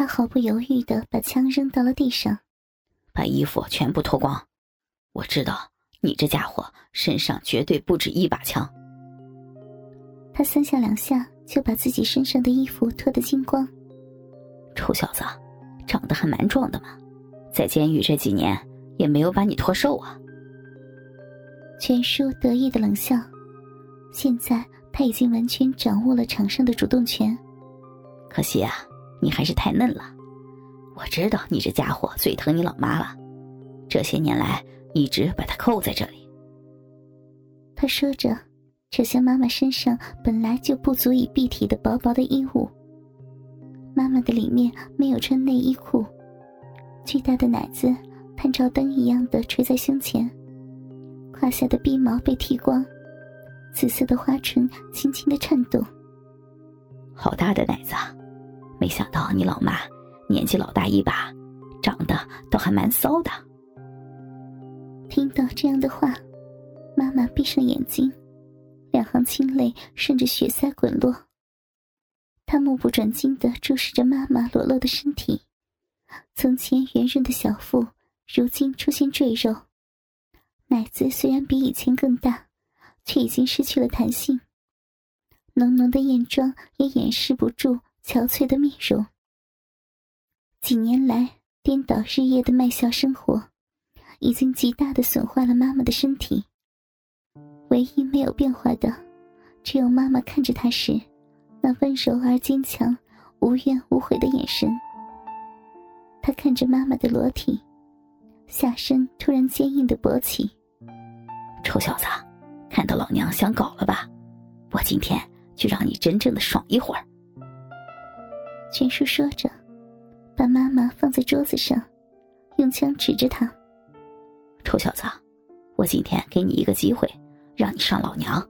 他毫不犹豫的把枪扔到了地上，把衣服全部脱光。我知道你这家伙身上绝对不止一把枪。他三下两下就把自己身上的衣服脱得精光。臭小子，长得还蛮壮的嘛，在监狱这几年也没有把你脱瘦啊。全叔得意的冷笑，现在他已经完全掌握了场上的主动权。可惜啊，你还是太嫩了。我知道你这家伙最疼你老妈了，这些年来一直把她扣在这里。他说着，扯下妈妈身上本来就不足以蔽体的薄薄的衣物。妈妈的里面没有穿内衣裤，巨大的奶子探照灯一样的垂在胸前，胯下的逼毛被剃光，紫色的花唇轻轻的颤动。好大的奶子啊！没想到你老妈年纪老大一把，长得倒还蛮骚的。听到这样的话，妈妈闭上眼睛，两行清泪顺着血腮滚落。他目不转睛的注视着妈妈裸露的身体，从前圆润的小腹，如今出现赘肉，奶子虽然比以前更大，却已经失去了弹性。浓浓的艳妆也掩饰不住憔悴的面容。几年来颠倒日夜的卖笑生活，已经极大的损坏了妈妈的身体。唯一没有变化的，只有妈妈看着他时。那温柔而坚强、无怨无悔的眼神。他看着妈妈的裸体，下身突然坚硬的勃起。臭小子，看到老娘想搞了吧？我今天就让你真正的爽一会儿。全叔说着，把妈妈放在桌子上，用枪指着他：“臭小子，我今天给你一个机会，让你上老娘，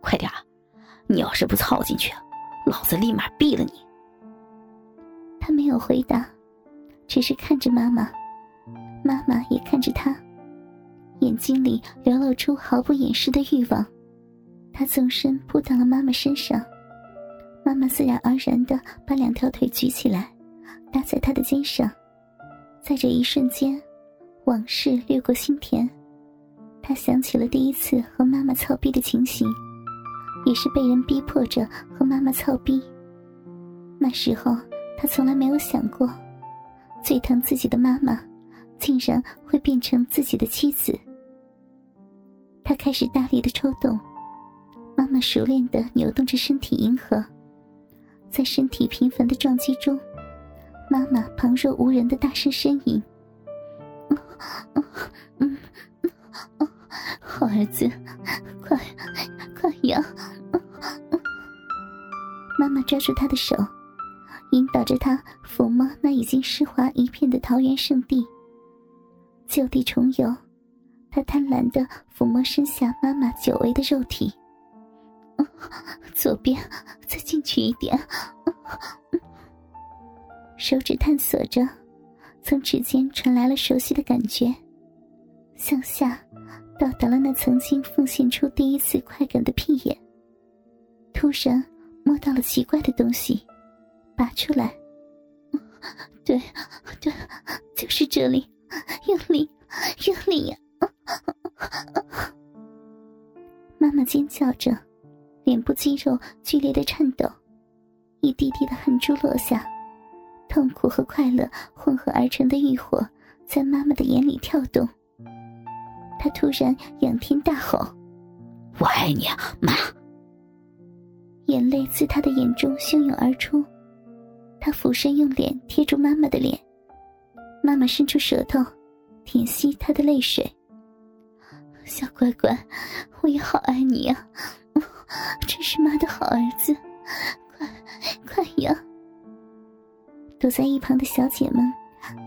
快点你要是不操进去。”老子立马毙了你！他没有回答，只是看着妈妈，妈妈也看着他，眼睛里流露出毫不掩饰的欲望。他纵身扑到了妈妈身上，妈妈自然而然的把两条腿举起来，搭在他的肩上。在这一瞬间，往事掠过心田，他想起了第一次和妈妈操逼的情形。也是被人逼迫着和妈妈操逼。那时候他从来没有想过，最疼自己的妈妈，竟然会变成自己的妻子。他开始大力的抽动，妈妈熟练的扭动着身体迎合，在身体频繁的撞击中，妈妈旁若无人的大声呻吟：“好儿子，快快呀！”妈妈抓住他的手，引导着他抚摸那已经湿滑一片的桃源圣地。就地重游，他贪婪的抚摸身下妈妈久违的肉体。左边，再进去一点。手指探索着，从指尖传来了熟悉的感觉。向下，到达了那曾经奉献出第一次快感的屁眼。突然。摸到了奇怪的东西，拔出来。对，对，就是这里，用力，用力呀！妈妈尖叫着，脸部肌肉剧烈的颤抖，一滴滴的汗珠落下，痛苦和快乐混合而成的欲火在妈妈的眼里跳动。她突然仰天大吼：“我爱你，妈！”眼泪自他的眼中汹涌而出，他俯身用脸贴住妈妈的脸，妈妈伸出舌头，舔吸他的泪水。小乖乖，我也好爱你呀，真是妈的好儿子，快快呀！躲在一旁的小姐们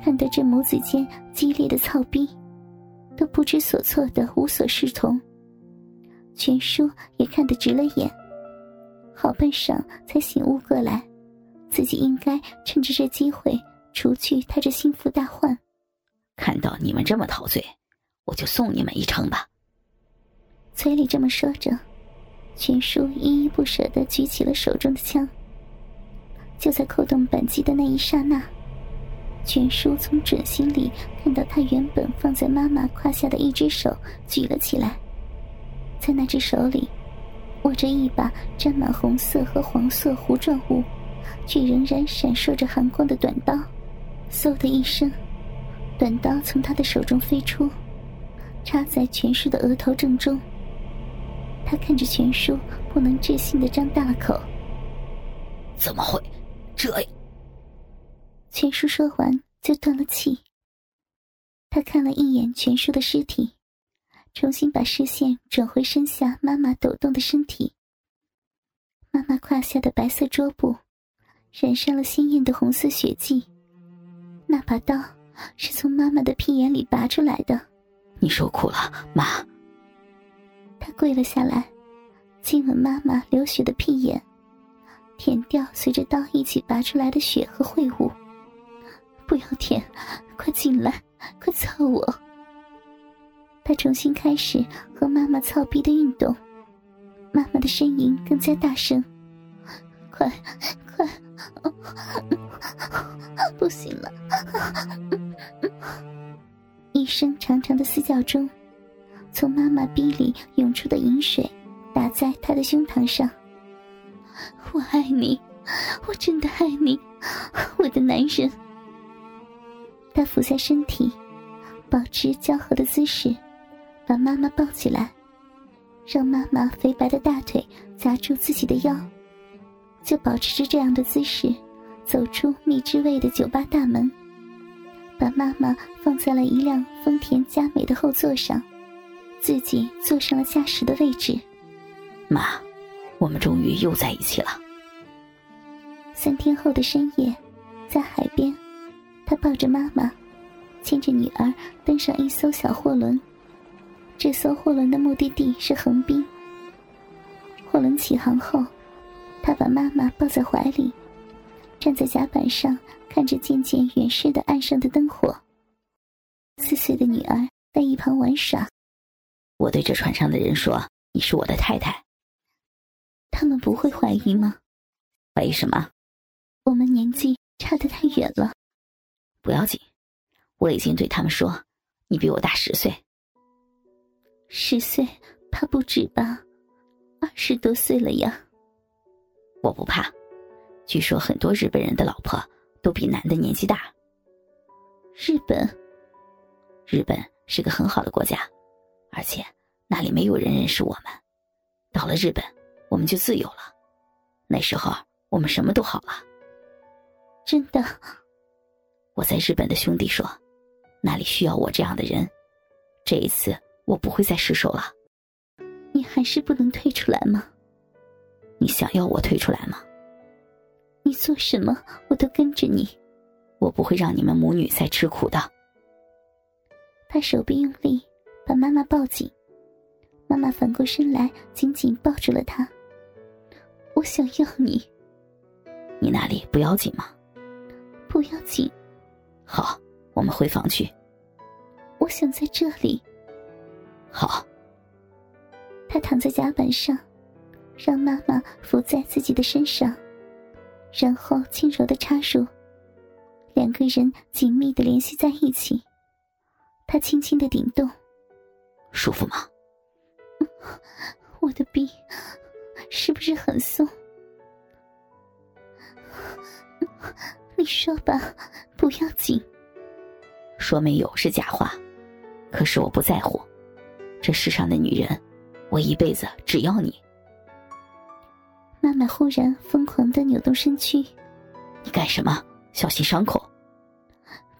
看到这母子间激烈的操逼，都不知所措的无所适从。全叔也看得直了眼。好半晌才醒悟过来，自己应该趁着这机会除去他这心腹大患。看到你们这么陶醉，我就送你们一程吧。嘴里这么说着，全叔依依不舍地举起了手中的枪。就在扣动扳机的那一刹那，全叔从准心里看到他原本放在妈妈胯下的一只手举了起来，在那只手里握着一把沾满红色和黄色糊状物，却仍然闪烁着寒光的短刀。嗖的一声，短刀从他的手中飞出，插在全叔的额头正中。他看着全叔，不能置信的张大了口：“怎么会这样？”全叔说完就断了气。他看了一眼全叔的尸体，重新把视线转回身下妈妈抖动的身体。妈妈胯下的白色桌布，染上了鲜艳的红色血迹。那把刀是从妈妈的屁眼里拔出来的。你受苦了，妈。他跪了下来，亲吻妈妈流血的屁眼，舔掉随着刀一起拔出来的血和秽物。不要舔，快进来，快操我！他重新开始和妈妈操逼的运动，妈妈的呻吟更加大声。快，快，不行了！一声长长的嘶叫中，从妈妈逼里涌出的饮水打在他的胸膛上。我爱你，我真的爱你，我的男人。他俯下身体，保持交合的姿势，把妈妈抱起来，让妈妈肥白的大腿夹住自己的腰，就保持着这样的姿势，走出蜜汁味的酒吧大门，把妈妈放在了一辆丰田佳美的后座上，自己坐上了驾驶的位置。妈，我们终于又在一起了。三天后的深夜，在海边。他抱着妈妈，牵着女儿登上一艘小货轮。这艘货轮的目的地是横滨。货轮起航后，他把妈妈抱在怀里，站在甲板上看着渐渐远逝的岸上的灯火。四岁的女儿在一旁玩耍。我对这船上的人说：“你是我的太太。”他们不会怀疑吗？怀疑什么？我们年纪差得太远了。不要紧，我已经对他们说，你比我大十岁。十岁怕不止吧？二十多岁了呀。我不怕，据说很多日本人的老婆都比男的年纪大。日本，日本是个很好的国家，而且那里没有人认识我们。到了日本，我们就自由了。那时候我们什么都好了。真的。我在日本的兄弟说，那里需要我这样的人。这一次我不会再失手了。你还是不能退出来吗？你想要我退出来吗？你做什么我都跟着你。我不会让你们母女再吃苦的。他手臂用力把妈妈抱紧，妈妈反过身来紧紧抱住了他。我想要你。你那里不要紧吗？不要紧。好，我们回房去。我想在这里。好。他躺在甲板上，让妈妈伏在自己的身上，然后轻柔的插入，两个人紧密的联系在一起。他轻轻的顶动，舒服吗？我的臂是不是很松？你说吧，不要紧。说没有是假话，可是我不在乎。这世上的女人，我一辈子只要你。妈妈忽然疯狂的扭动身躯，你干什么？小心伤口。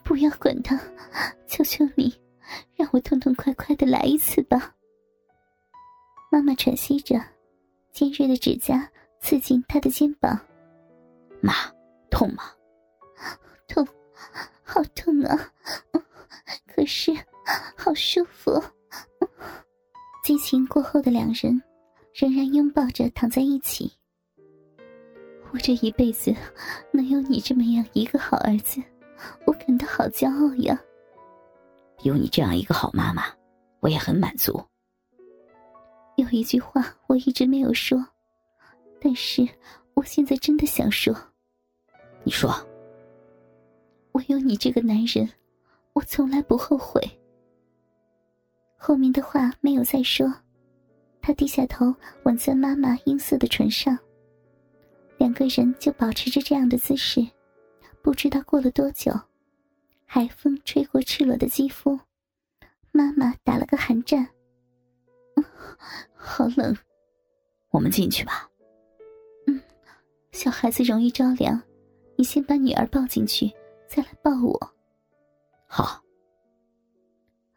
不要管他，求求你，让我痛痛快快的来一次吧。妈妈喘息着，尖锐的指甲刺进他的肩膀。妈，痛吗？痛，好痛啊！可是，好舒服。激情过后的两人，仍然拥抱着躺在一起。我这一辈子能有你这么样一个好儿子，我感到好骄傲呀。有你这样一个好妈妈，我也很满足。有一句话我一直没有说，但是我现在真的想说。你说。我有你这个男人，我从来不后悔。后面的话没有再说，他低下头吻在妈妈阴涩的唇上。两个人就保持着这样的姿势，不知道过了多久，海风吹过赤裸的肌肤，妈妈打了个寒战。好冷，我们进去吧。嗯，小孩子容易着凉，你先把女儿抱进去，再来抱我。好。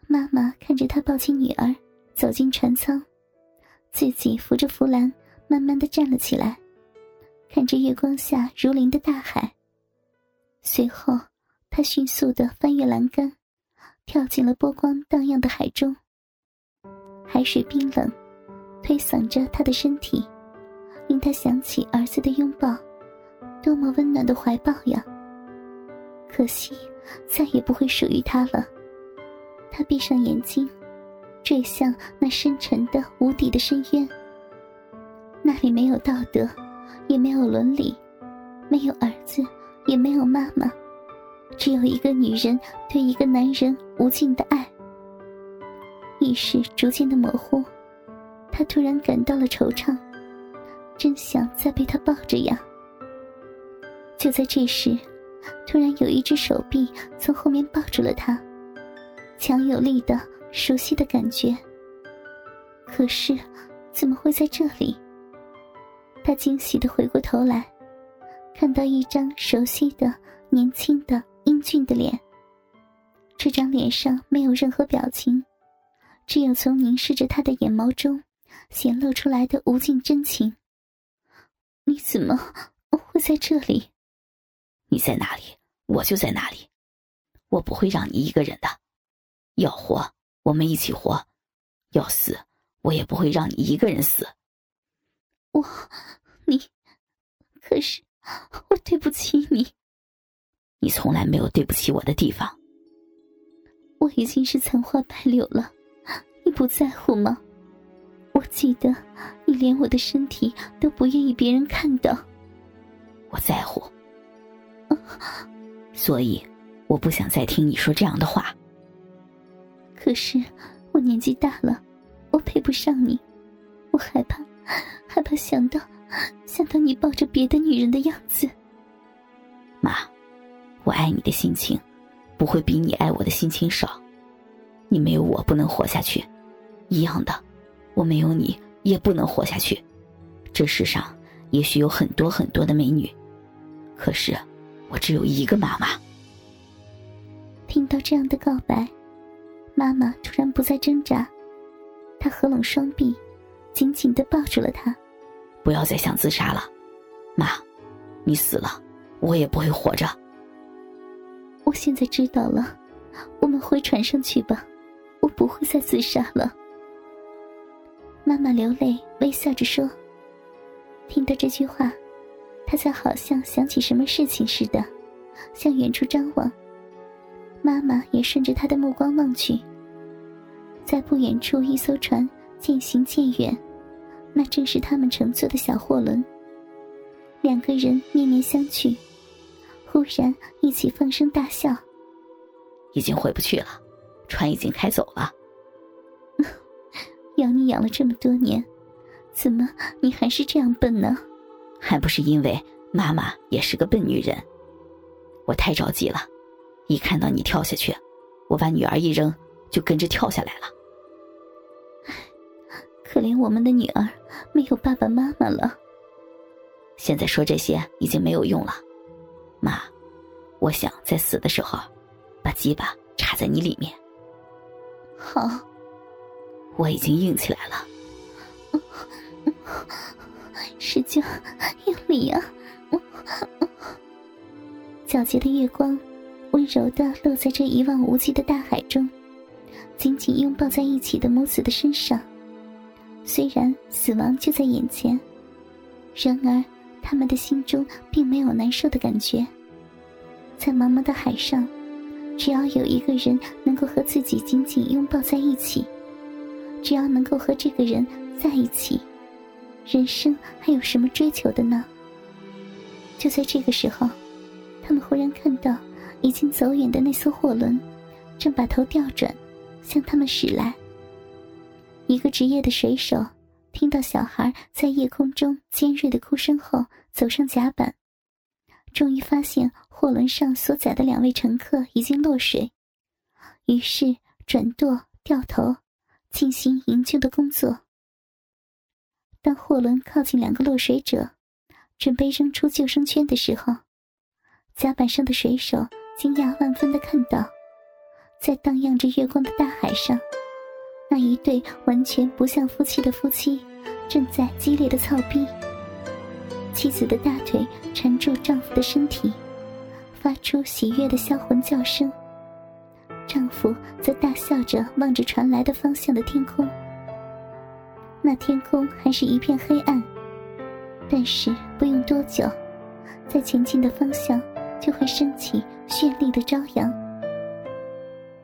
妈妈看着他抱起女儿，走进船舱，自己扶着扶栏，慢慢的站了起来。看着月光下如临的大海，随后他迅速的翻越栏杆，跳进了波光荡漾的海中。海水冰冷，推搡着他的身体，令他想起儿子的拥抱，多么温暖的怀抱呀！可惜，再也不会属于他了。他闭上眼睛，坠向那深沉的无底的深渊。那里没有道德。也没有伦理，没有儿子，也没有妈妈，只有一个女人对一个男人无尽的爱。意识逐渐的模糊，他突然感到了惆怅，真想再被他抱着呀。就在这时，突然有一只手臂从后面抱住了他，强有力的、熟悉的感觉。可是，怎么会在这里？他惊喜的回过头来，看到一张熟悉的、年轻的、英俊的脸。这张脸上没有任何表情，只有从凝视着他的眼眸中显露出来的无尽真情。你怎么会在这里？你在哪里，我就在哪里。我不会让你一个人的。要活，我们一起活；要死，我也不会让你一个人死。我，你，可是我对不起你。你从来没有对不起我的地方。我已经是残花败柳了，你不在乎吗？我记得你连我的身体都不愿意别人看到。我在乎，所以我不想再听你说这样的话。可是我年纪大了，我配不上你，我害怕。害怕想到，想到你抱着别的女人的样子。妈，我爱你的心情，不会比你爱我的心情少。你没有我不能活下去，一样的，我没有你也不能活下去。这世上也许有很多很多的美女，可是我只有一个妈妈。听到这样的告白，妈妈突然不再挣扎，她合拢双臂。紧紧的抱住了他，不要再想自杀了，妈，你死了，我也不会活着。我现在知道了，我们回船上去吧，我不会再自杀了。妈妈流泪，微笑着说。听到这句话，他才好像想起什么事情似的，向远处张望。妈妈也顺着他的目光望去，在不远处一艘船。渐行渐远，那正是他们乘坐的小货轮。两个人面面相觑，忽然一起放声大笑。已经回不去了，船已经开走了。养你养了这么多年，怎么你还是这样笨呢？还不是因为妈妈也是个笨女人。我太着急了，一看到你跳下去，我把女儿一扔，就跟着跳下来了。可怜我们的女儿没有爸爸妈妈了。现在说这些已经没有用了，妈，我想在死的时候，把鸡巴插在你里面。好，我已经硬起来了。使劲用力啊！皎洁的月光，温柔的落在这一望无际的大海中，紧紧拥抱在一起的母子的身上。虽然死亡就在眼前，然而他们的心中并没有难受的感觉。在茫茫的海上，只要有一个人能够和自己紧紧拥抱在一起，只要能够和这个人在一起，人生还有什么追求的呢？就在这个时候，他们忽然看到已经。走远的那艘货轮，正把头调转，向他们驶来。一个职业的水手听到小孩在夜空中尖锐的哭声后，走上甲板，终于发现货轮上所载的两位乘客已经落水，于是转舵掉头，进行营救的工作。当货轮靠近两个落水者，准备扔出救生圈的时候，甲板上的水手惊讶万分的看到，在荡漾着月光的大海上，那一对完全不像夫妻的夫妻正在激烈的操逼。妻子的大腿缠住丈夫的身体，发出喜悦的销魂叫声。丈夫则大笑着望着传来的方向的天空。那天空还是一片黑暗，但是不用多久，在前进的方向就会升起绚丽的朝阳。